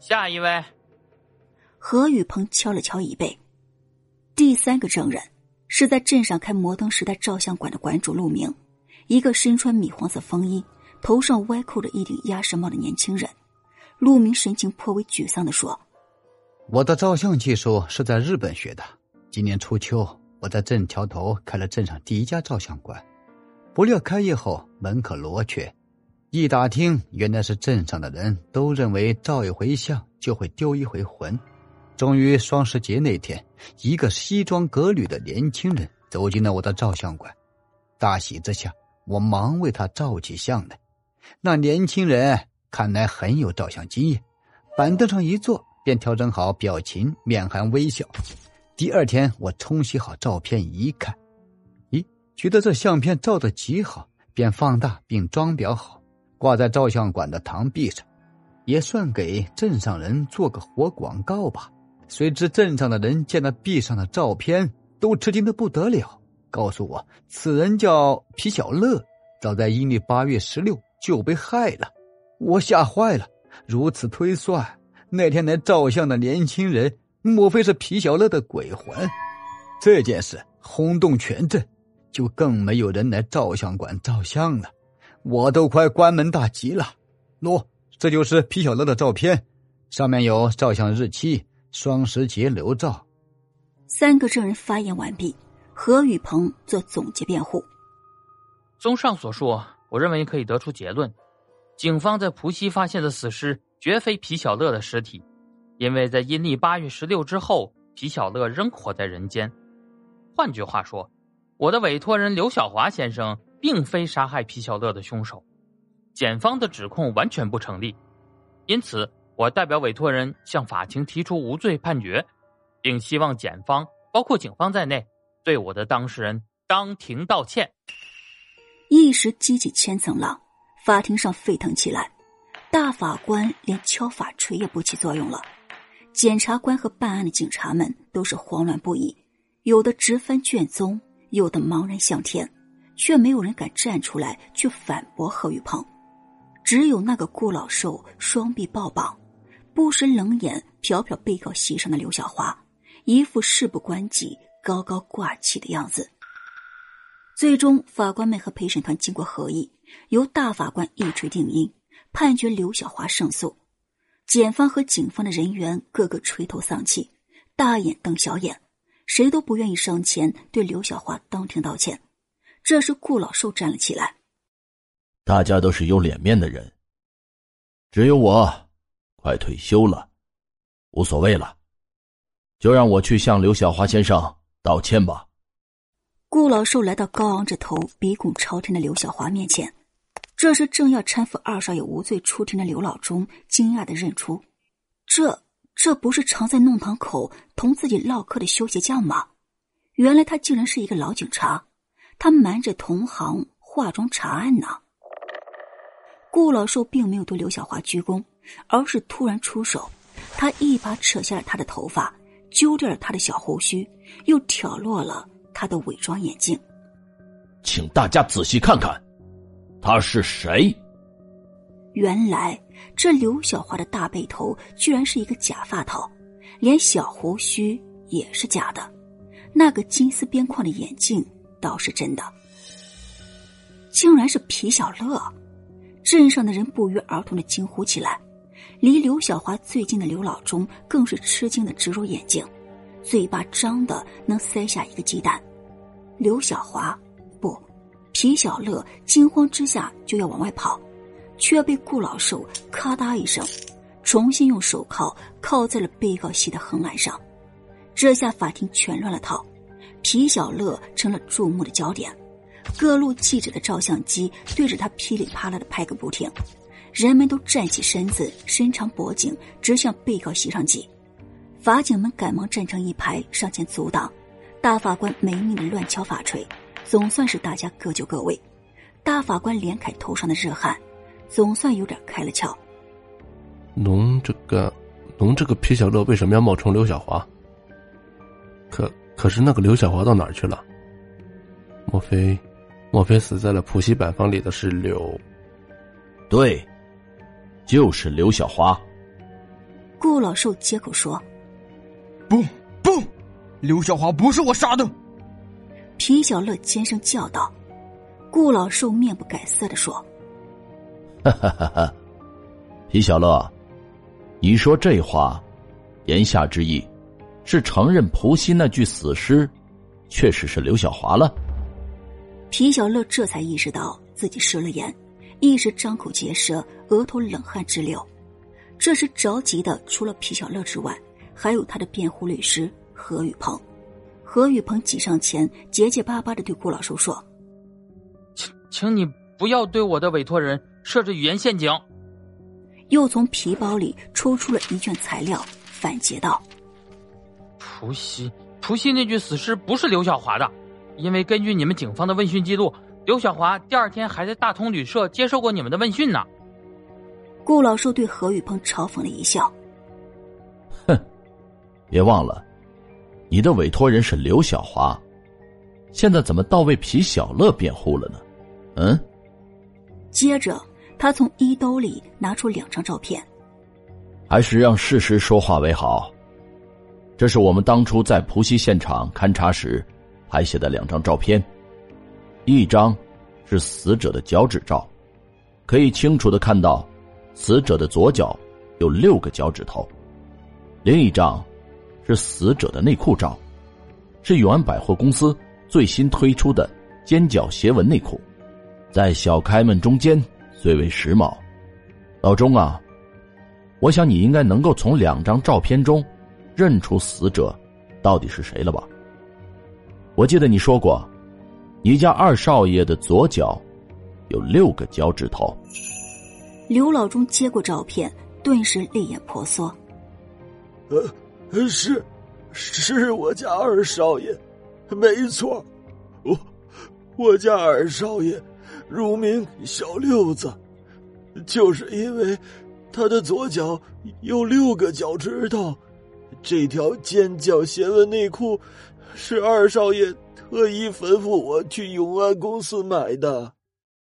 下一位。何雨鹏敲了敲椅背。第三个证人是在镇上开摩登时代照相馆的馆主陆明，一个身穿米黄色风衣、头上歪扣着一顶鸭舌帽的年轻人。陆明神情颇为沮丧的说：“我的照相技术是在日本学的。今年初秋，我在镇桥头开了镇上第一家照相馆，不料开业后门可罗雀。一打听，原来是镇上的人都认为照一回相就会丢一回魂。”终于，双十节那天，一个西装革履的年轻人走进了我的照相馆。大喜之下，我忙为他照起相来。那年轻人看来很有照相经验，板凳上一坐便调整好表情，面含微笑。第二天，我冲洗好照片一看，咦，觉得这相片照的极好，便放大并装裱好，挂在照相馆的堂壁上，也算给镇上人做个活广告吧。谁知镇上的人见了壁上的照片，都吃惊的不得了，告诉我此人叫皮小乐，早在阴历八月十六就被害了。我吓坏了，如此推算，那天来照相的年轻人，莫非是皮小乐的鬼魂？这件事轰动全镇，就更没有人来照相馆照相了，我都快关门大吉了。喏，这就是皮小乐的照片，上面有照相日期。双十节留照。三个证人发言完毕，何雨鹏做总结辩护。综上所述，我认为可以得出结论：警方在浦西发现的死尸绝非皮小乐的尸体，因为在阴历八月十六之后，皮小乐仍活在人间。换句话说，我的委托人刘小华先生并非杀害皮小乐的凶手，检方的指控完全不成立。因此。我代表委托人向法庭提出无罪判决，并希望检方包括警方在内，对我的当事人当庭道歉。一时激起千层浪，法庭上沸腾起来。大法官连敲法锤也不起作用了，检察官和办案的警察们都是慌乱不已，有的直翻卷宗，有的茫然向天，却没有人敢站出来去反驳何玉鹏。只有那个顾老寿双臂抱绑。不时冷眼瞟瞟被告席上的刘小华，一副事不关己、高高挂起的样子。最终，法官们和陪审团经过合议，由大法官一锤定音，判决刘小华胜诉。检方和警方的人员个个垂头丧气，大眼瞪小眼，谁都不愿意上前对刘小华当庭道歉。这时，顾老寿站了起来：“大家都是有脸面的人，只有我。”快退休了，无所谓了，就让我去向刘小华先生道歉吧。顾老寿来到高昂着头、鼻孔朝天的刘小华面前，这时正要搀扶二少爷无罪出庭的刘老忠惊讶的认出，这这不是常在弄堂口同自己唠嗑的修鞋匠吗？原来他竟然是一个老警察，他瞒着同行化妆查案呢。顾老寿并没有对刘小华鞠躬。而是突然出手，他一把扯下了他的头发，揪掉了他的小胡须，又挑落了他的伪装眼镜。请大家仔细看看，他是谁？原来这刘小华的大背头居然是一个假发套，连小胡须也是假的，那个金丝边框的眼镜倒是真的，竟然是皮小乐！镇上的人不约而同的惊呼起来。离刘小华最近的刘老忠更是吃惊的直揉眼睛，嘴巴张的能塞下一个鸡蛋。刘小华，不，皮小乐惊慌之下就要往外跑，却被顾老寿咔嗒一声，重新用手铐铐在了被告席的横栏上。这下法庭全乱了套，皮小乐成了注目的焦点，各路记者的照相机对着他噼里啪啦的拍个不停。人们都站起身子，伸长脖颈，直向被告席上挤。法警们赶忙站成一排，上前阻挡。大法官没命的乱敲法锤，总算是大家各就各位。大法官连凯头上的热汗，总算有点开了窍。侬这个，侬这个皮小乐为什么要冒充刘小华？可可是那个刘小华到哪儿去了？莫非，莫非死在了浦西板房里的是刘？对。就是刘小华，顾老寿接口说：“不不，刘小华不是我杀的。”皮小乐尖声叫道。顾老寿面不改色的说：“哈哈哈哈，皮小乐，你说这话，言下之意，是承认蒲溪那具死尸，确实是刘小华了。”皮小乐这才意识到自己失了言，一时张口结舌，额头冷汗直流。这时着急的除了皮小乐之外，还有他的辩护律师何雨鹏。何雨鹏挤上前，结结巴巴的对顾老叔说。请你不要对我的委托人设置语言陷阱。又从皮包里抽出了一卷材料，反诘道：“蒲溪，蒲溪那具死尸不是刘小华的，因为根据你们警方的问讯记录，刘小华第二天还在大通旅社接受过你们的问讯呢。”顾老寿对何雨鹏嘲讽了一笑：“哼，别忘了，你的委托人是刘小华，现在怎么倒为皮小乐辩护了呢？”嗯。接着，他从衣兜里拿出两张照片。还是让事实说话为好。这是我们当初在浦西现场勘查时拍下的两张照片，一张是死者的脚趾照，可以清楚的看到死者的左脚有六个脚趾头；另一张是死者的内裤照，是永安百货公司最新推出的尖角斜纹内裤。在小开门中间最为时髦，老钟啊，我想你应该能够从两张照片中认出死者到底是谁了吧？我记得你说过，你家二少爷的左脚有六个脚趾头。刘老忠接过照片，顿时泪眼婆娑。呃，是，是我家二少爷，没错，我我家二少爷。乳名小六子，就是因为他的左脚有六个脚趾头。这条尖角斜纹内裤是二少爷特意吩咐我去永安公司买的。